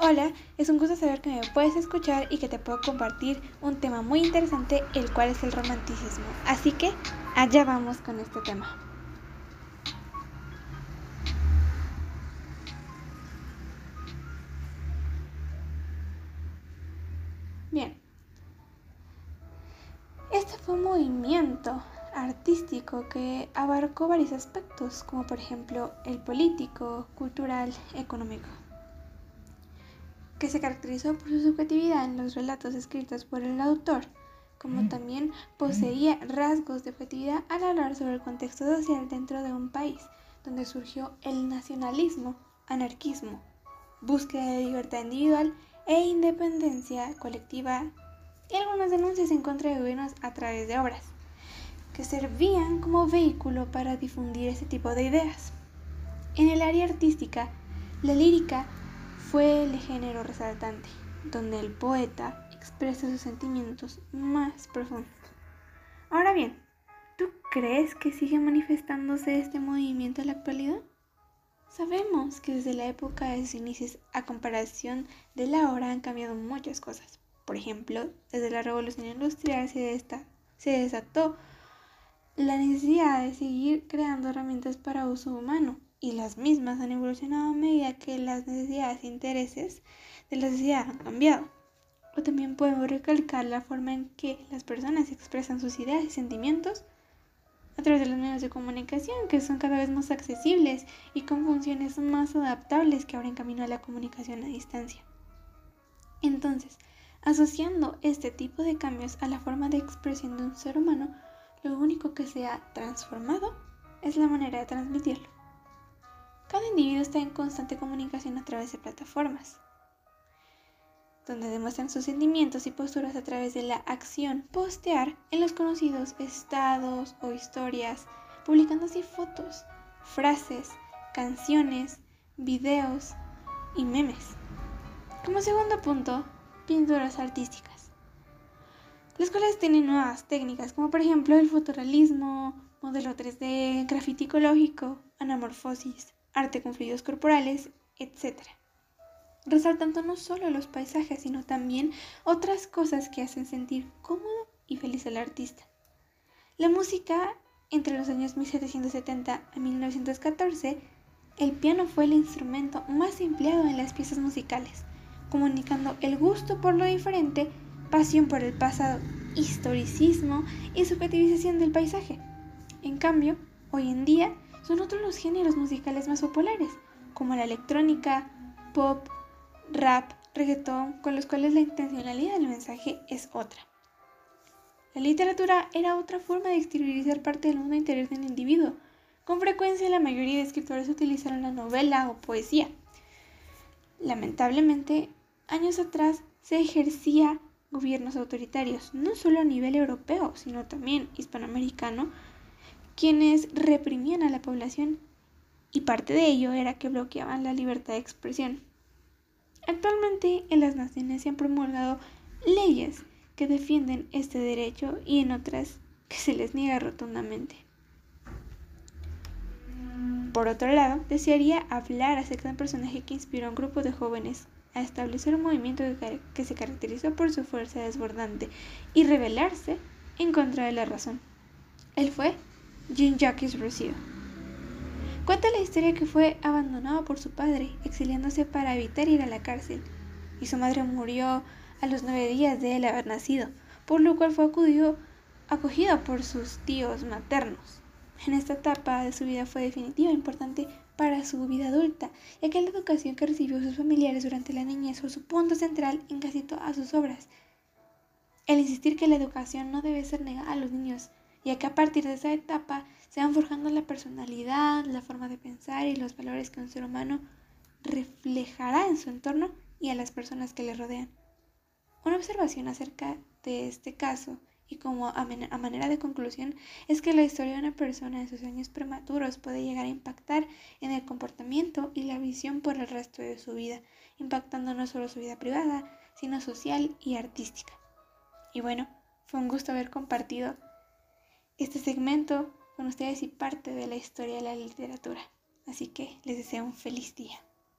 Hola, es un gusto saber que me puedes escuchar y que te puedo compartir un tema muy interesante, el cual es el romanticismo. Así que allá vamos con este tema. Bien. Este fue un movimiento artístico que abarcó varios aspectos, como por ejemplo el político, cultural, económico que se caracterizó por su subjetividad en los relatos escritos por el autor, como mm. también poseía rasgos de objetividad al hablar sobre el contexto social dentro de un país, donde surgió el nacionalismo, anarquismo, búsqueda de libertad individual e independencia colectiva y algunas denuncias en contra de gobiernos a través de obras, que servían como vehículo para difundir ese tipo de ideas. En el área artística, la lírica fue el género resaltante, donde el poeta expresa sus sentimientos más profundos. Ahora bien, ¿tú crees que sigue manifestándose este movimiento en la actualidad? Sabemos que desde la época de sus inicios a comparación de la hora han cambiado muchas cosas. Por ejemplo, desde la revolución industrial se, se desató la necesidad de seguir creando herramientas para uso humano y las mismas han evolucionado a medida que las necesidades e intereses de la sociedad han cambiado. O también podemos recalcar la forma en que las personas expresan sus ideas y sentimientos a través de los medios de comunicación que son cada vez más accesibles y con funciones más adaptables que abren camino a la comunicación a distancia. Entonces, asociando este tipo de cambios a la forma de expresión de un ser humano, lo único que se ha transformado es la manera de transmitirlo. Cada individuo está en constante comunicación a través de plataformas, donde demuestran sus sentimientos y posturas a través de la acción postear en los conocidos estados o historias, publicando así fotos, frases, canciones, videos y memes. Como segundo punto, pinturas artísticas. Las cuales tienen nuevas técnicas, como por ejemplo el fotorealismo, modelo 3D, grafiti ecológico, anamorfosis, arte con fluidos corporales, etc. Resaltando no solo los paisajes, sino también otras cosas que hacen sentir cómodo y feliz al artista. La música, entre los años 1770 a 1914, el piano fue el instrumento más empleado en las piezas musicales, comunicando el gusto por lo diferente, pasión por el pasado, historicismo y subjetivización del paisaje. En cambio, hoy en día, son otros los géneros musicales más populares, como la electrónica, pop, rap, reggaetón, con los cuales la intencionalidad del mensaje es otra. La literatura era otra forma de exteriorizar parte del mundo interior del individuo. Con frecuencia la mayoría de escritores utilizaron la novela o poesía. Lamentablemente, años atrás se ejercía gobiernos autoritarios, no solo a nivel europeo, sino también hispanoamericano, quienes reprimían a la población y parte de ello era que bloqueaban la libertad de expresión. Actualmente en las naciones se han promulgado leyes que defienden este derecho y en otras que se les niega rotundamente. Por otro lado, desearía hablar acerca de un personaje que inspiró a un grupo de jóvenes a establecer un movimiento que se caracterizó por su fuerza desbordante y rebelarse en contra de la razón. Él fue Jean-Jacques Rousseau. Cuenta la historia que fue abandonado por su padre, exiliándose para evitar ir a la cárcel, y su madre murió a los nueve días de él haber nacido, por lo cual fue acudido, acogido por sus tíos maternos. En esta etapa de su vida fue definitiva e importante para su vida adulta, ya que la educación que recibió sus familiares durante la niñez fue su punto central en casi todas sus obras. El insistir que la educación no debe ser negada a los niños ya que a partir de esa etapa se van forjando la personalidad, la forma de pensar y los valores que un ser humano reflejará en su entorno y a las personas que le rodean. Una observación acerca de este caso y como a, manera de conclusión es que la historia de una persona en sus años prematuros puede llegar a impactar en el comportamiento y la visión por el resto de su vida, impactando no solo su vida privada, sino social y artística. Y bueno, fue un gusto haber compartido este segmento con ustedes y parte de la historia de la literatura. Así que les deseo un feliz día.